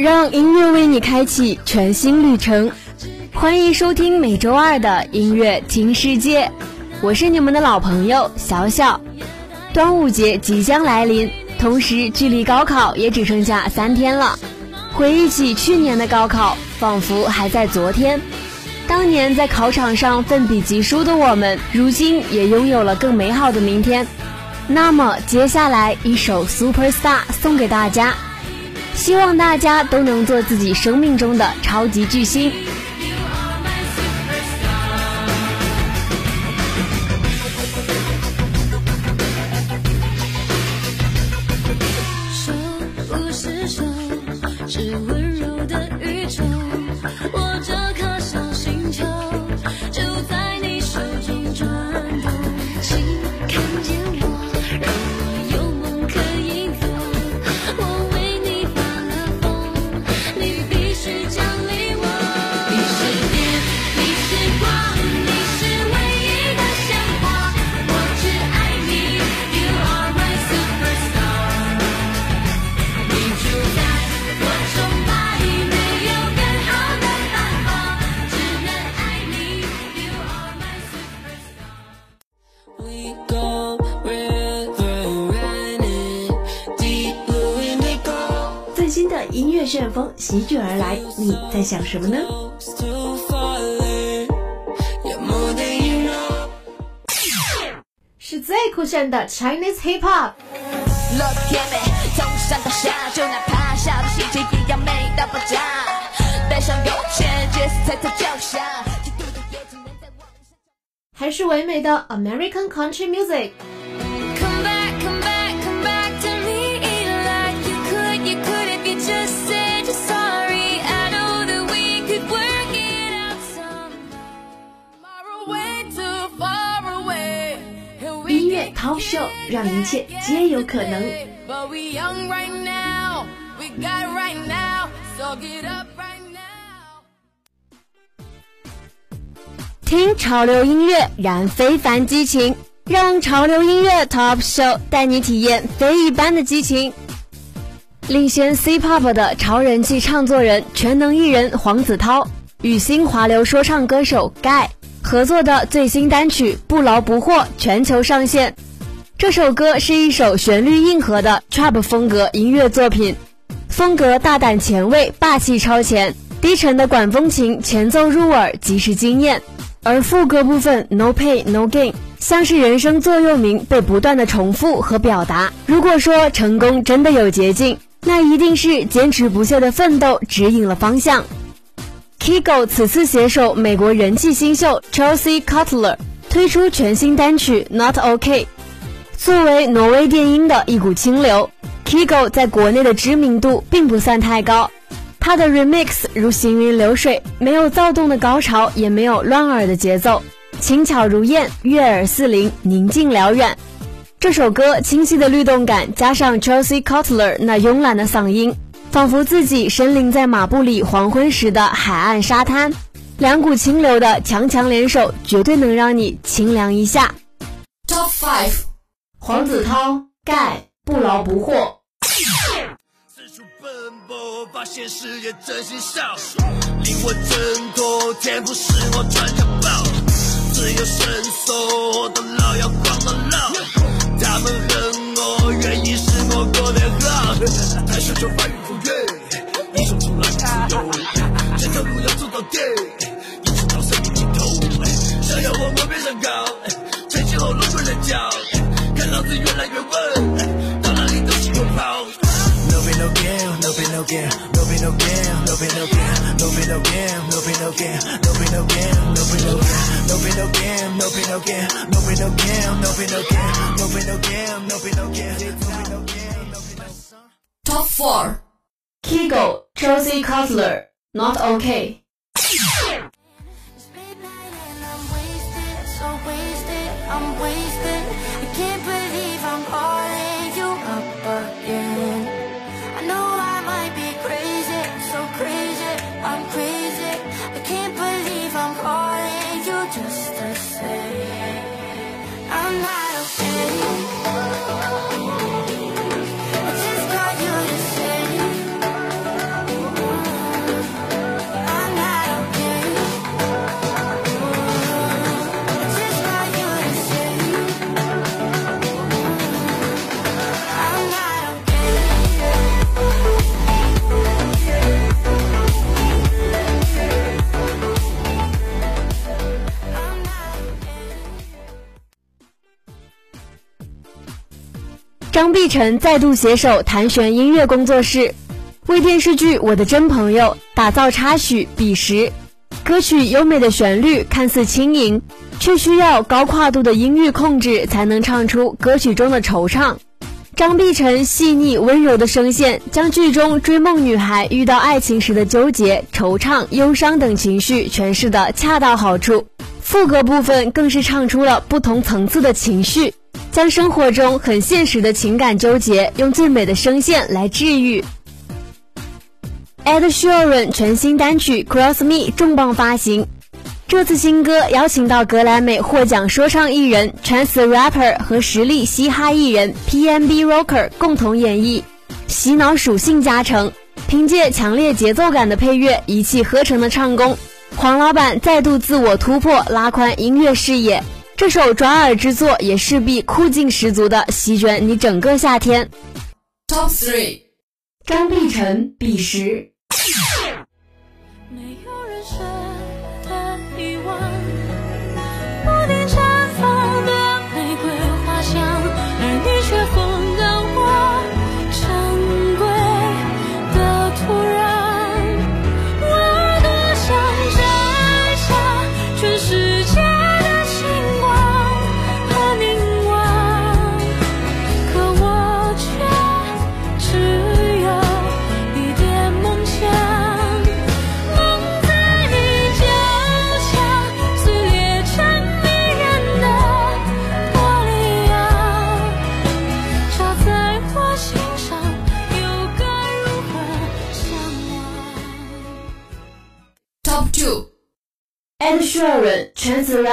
让音乐为你开启全新旅程，欢迎收听每周二的音乐听世界，我是你们的老朋友小小。端午节即将来临，同时距离高考也只剩下三天了。回忆起去年的高考，仿佛还在昨天。当年在考场上奋笔疾书的我们，如今也拥有了更美好的明天。那么接下来一首《Superstar》送给大家。希望大家都能做自己生命中的超级巨星。席卷而来，你在想什么呢？是最酷炫的 Chinese Hip Hop。还是唯美的 American Country Music。Top Show 让一切皆有可能。听潮流音乐，燃非凡激情，让潮流音乐 Top Show 带你体验非一般的激情。领先 C-pop 的超人气唱作人、全能艺人黄子韬，与新华流说唱歌手盖合作的最新单曲《不劳不获》全球上线。这首歌是一首旋律硬核的 trap 风格音乐作品，风格大胆前卫、霸气超前，低沉的管风琴前奏入耳，即是惊艳。而副歌部分 no pain no gain，像是人生座右铭被不断的重复和表达。如果说成功真的有捷径，那一定是坚持不懈的奋斗指引了方向。Kigo 此次携手美国人气新秀 Chelsea Cutler 推出全新单曲 Not OK。作为挪威电音的一股清流，Kigo 在国内的知名度并不算太高。他的 remix 如行云流水，没有躁动的高潮，也没有乱耳的节奏，轻巧如燕，悦耳似铃，宁静辽远。这首歌清晰的律动感，加上 Chelsea Cutler 那慵懒的嗓音，仿佛自己身临在马布里黄昏时的海岸沙滩。两股清流的强强联手，绝对能让你清凉一下。Top Five。黄子韬盖不劳不获。四处奔波，发现世界真心笑，灵魂挣脱，天赋使我穿家宝，自由伸缩，活到老要逛到老。他们恨我，原因是我过得好。太想就翻云覆月，英雄出来自由，这条路要走到底，一直到生命尽头。想要我我别想高，吹起喉咙困人脚，no game, no be no game, no be no game, no be no game, no be no game, no be no game, no be no game, no be no game, no be no game, no be no game, no be no game, no be no game. Top four, Kigo, Josie Cutler, not okay. I'm wasted. 张碧晨再度携手谭旋音乐工作室，为电视剧《我的真朋友》打造插曲《彼时》。歌曲优美的旋律看似轻盈，却需要高跨度的音域控制才能唱出歌曲中的惆怅。张碧晨细腻温柔的声线，将剧中追梦女孩遇到爱情时的纠结、惆怅、忧伤等情绪诠释的恰到好处。副歌部分更是唱出了不同层次的情绪，将生活中很现实的情感纠结用最美的声线来治愈。Ed Sheeran 全新单曲《Cross Me》重磅发行，这次新歌邀请到格莱美获奖说唱艺人 Chance Rapper 和实力嘻哈艺人 PNB Rocker 共同演绎，洗脑属性加成，凭借强烈节奏感的配乐，一气呵成的唱功，黄老板再度自我突破，拉宽音乐视野。这首转耳之作也势必酷劲十足的席卷你整个夏天。Top three，张碧晨《彼时》。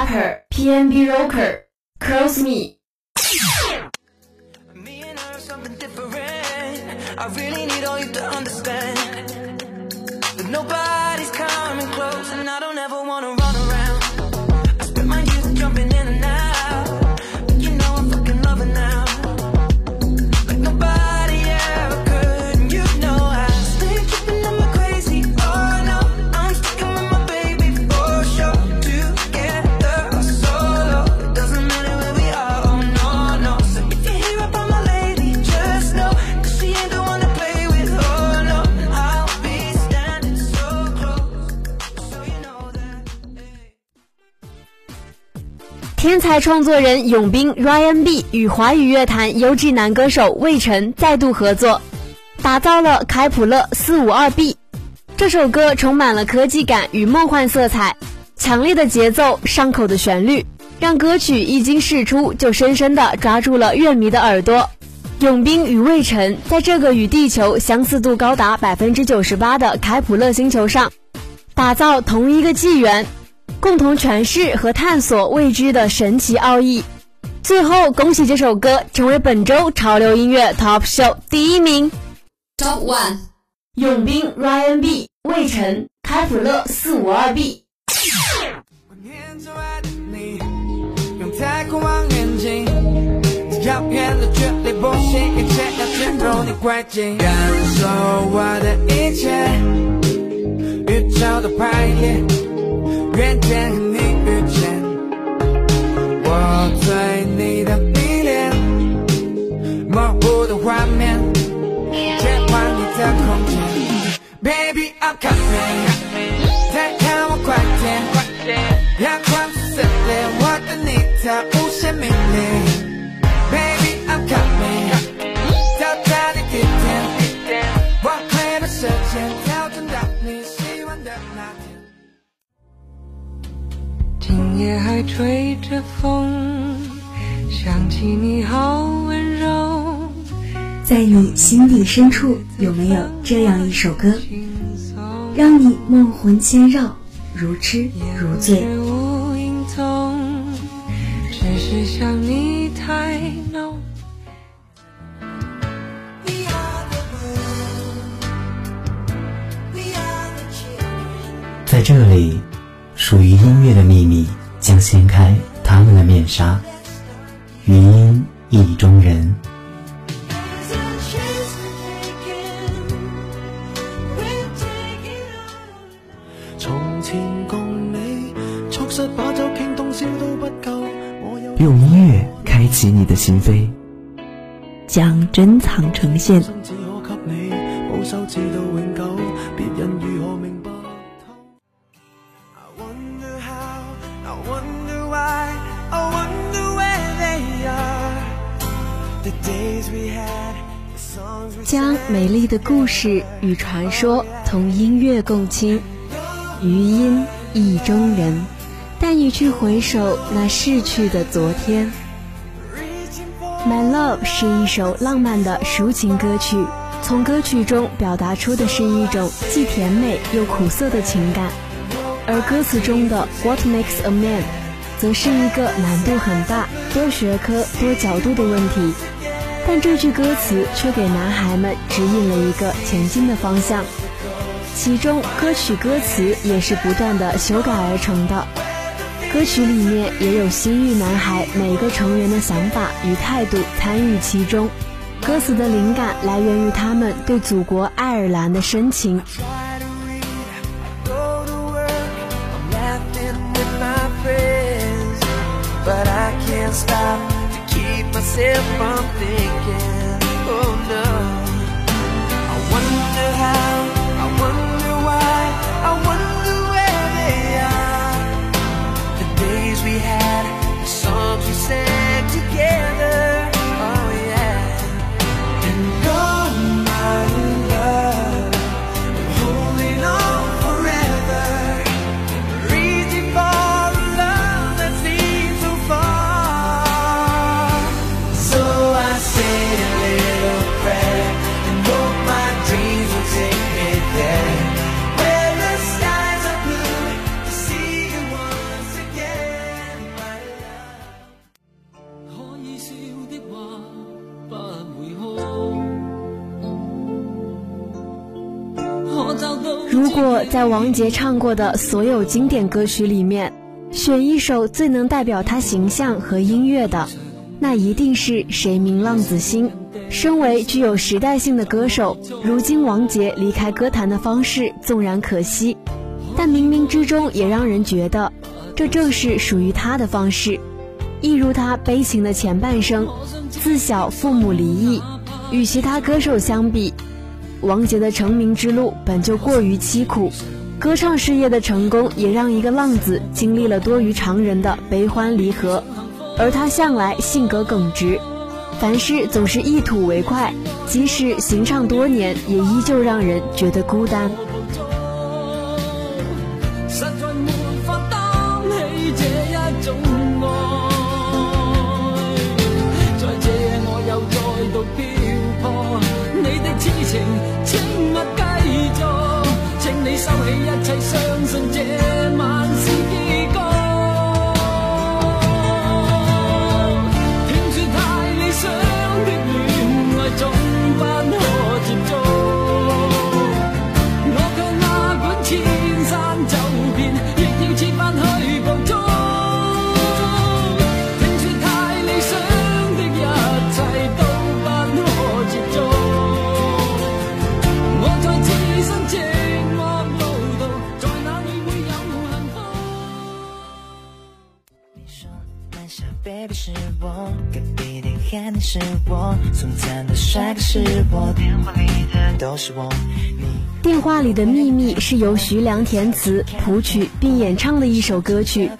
Rapper, PNB Rocker, Cross Me。Me and her something different. I really need all you to understand. But nobody's coming close, and I don't ever wanna run 天才创作人永斌 Ryan B 与华语乐坛优质男歌手魏晨再度合作，打造了《开普勒四五二 B》。这首歌充满了科技感与梦幻色彩，强烈的节奏、上口的旋律，让歌曲一经释出就深深地抓住了乐迷的耳朵。永斌与魏晨在这个与地球相似度高达百分之九十八的开普勒星球上，打造同一个纪元，共同诠释和探索未知的神奇奥义。最后，恭喜这首歌成为本周潮流音乐 Top Show 第一名。Top One，永兵 Ryan B、魏晨、开普勒四五二 B。念着爱的你，用太空望远镜，照片的距离不惜一切要进入你快进，感受我的一切，宇宙的排列，缘见和你遇见，我对你的迷恋，模糊的画面，切换你的空间，Baby I'm coming，再看我快吹着风，想起你好温柔，在你心底深处，有没有这样一首歌，让你梦魂牵绕，如痴如醉？无影踪，只是想你太浓。在这里，属于音乐的秘密将掀开他们的面纱。余音意中人。用音乐开启你的心扉，将珍藏呈現。将美丽的故事与传说同音乐共倾，余音意中人，带你去回首那逝去的昨天。My Love 是一首浪漫的抒情歌曲，从歌曲中表达出的是一种既甜美又苦涩的情感，而歌词中的 What makes a man，则是一个难度很大、多学科、多角度的问题。但这句歌词却给男孩们指引了一个前进的方向。其中歌曲歌词也是不断的修改而成的，歌曲里面也有西域男孩每个成员的想法与态度参与其中。歌词的灵感来源于他们对祖国爱尔兰的深情。Myself from thinking. 王杰唱过的所有经典歌曲里面，选一首最能代表他形象和音乐的，那一定是《谁明浪子心》。身为具有时代性的歌手，如今王杰离开歌坛的方式纵然可惜，但冥冥之中也让人觉得，这正是属于他的方式。一如他悲情的前半生，自小父母离异，与其他歌手相比，王杰的成名之路本就过于凄苦，歌唱事业的成功也让一个浪子经历了多于常人的悲欢离合，而他向来性格耿直，凡事总是一吐为快，即使行唱多年，也依旧让人觉得孤单。實在沒法擔起這一種愛，在這夜我又再度漂泊，你的痴情请勿继续，你收起一切，相信这晚是我，送餐的帅哥是我，电话里的都是我。电话里的秘密是由徐良填词、谱曲并演唱的一首歌曲，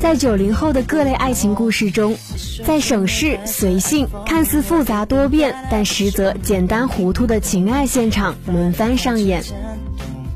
在九零后的各类爱情故事中，在省事随性、看似复杂多变，但实则简单糊涂的情爱现场轮番上演，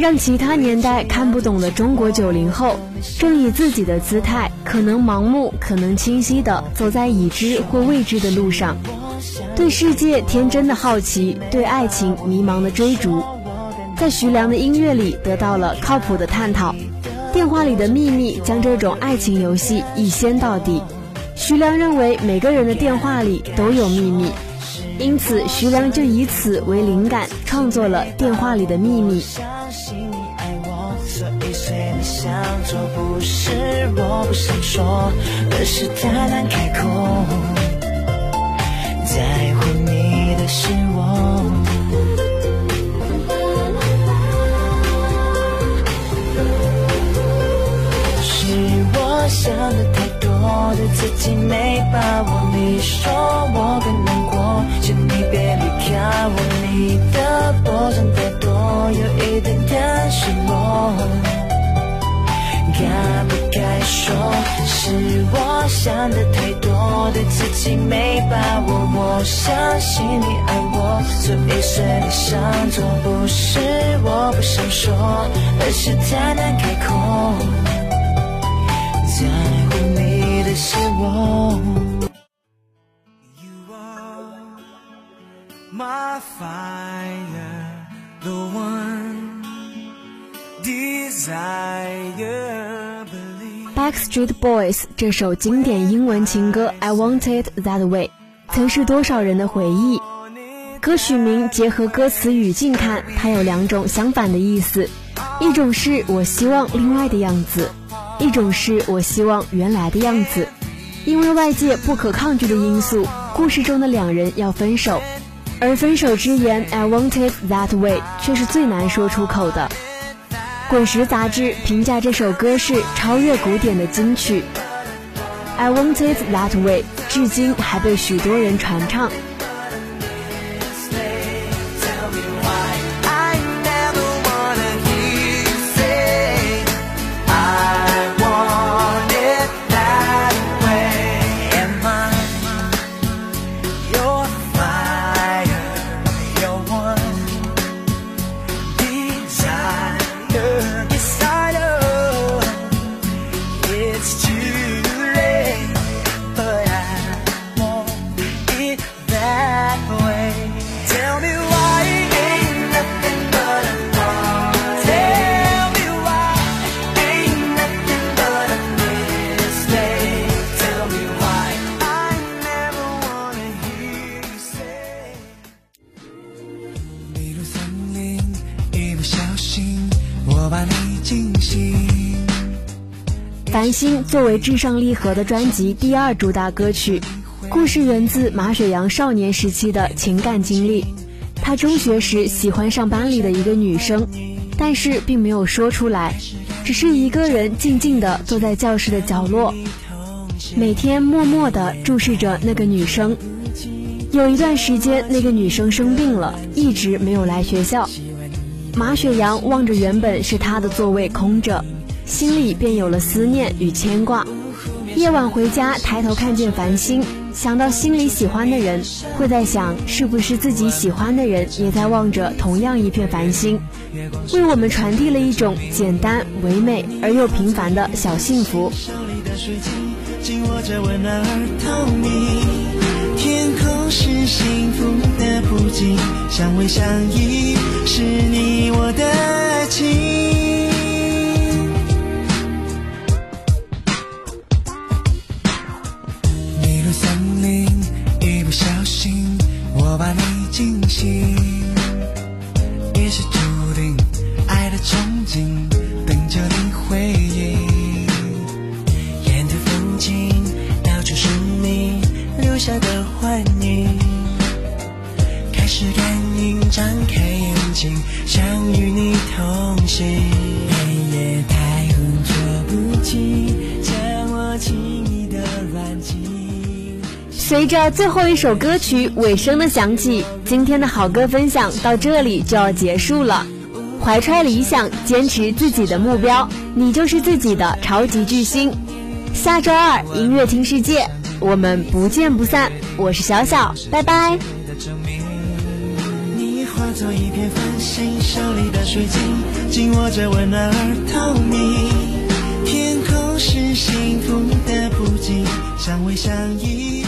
让其他年代看不懂的中国九零后，正以自己的姿态，可能盲目，可能清晰的走在已知或未知的路上，对世界天真的好奇，对爱情迷茫的追逐。在徐良的音乐里得到了靠谱的探讨，电话里的秘密将这种爱情游戏一掀到底。徐良认为每个人的电话里都有秘密，因此徐良就以此为灵感创作了《电话里的秘密》。想的太多，对自己没把握。我相信你爱我，所以随你想做。不是我不想说，而是太难开口。Backstreet Boys 这首经典英文情歌《I Want It That Way》曾是多少人的回忆。歌曲名结合歌词语境看，它有两种相反的意思：一种是我希望另外的样子。一种是我希望原来的样子，因为外界不可抗拒的因素，故事中的两人要分手，而分手之言 "I want it that way" 却是最难说出口的。滚石杂志评价这首歌是超越古典的金曲，"I want it that way" 至今还被许多人传唱。作为至上励合的专辑第二主打歌曲，故事源自马雪阳少年时期的情感经历。他中学时喜欢上班里的一个女生，但是并没有说出来，只是一个人静静地坐在教室的角落，每天默默地注视着那个女生。有一段时间，那个女生生病了，一直没有来学校。马雪阳望着原本是他的座位空着。心里便有了思念与牵挂。夜晚回家，抬头看见繁星，想到心里喜欢的人，会在想，是不是自己喜欢的人也在望着同样一片繁星，为我们传递了一种简单、唯美而又平凡的小幸福。天空是幸福的普景，相偎相依是你随着最后一首歌曲尾声的响起，今天的好歌分享到这里就要结束了。怀揣理想，坚持自己的目标，你就是自己的超级巨星。下周二音乐听世界，我们不见不散。我是小小，拜拜。你化作一片繁星，手里的水晶紧握着温暖而透明。天空是幸福的布景，相偎相依。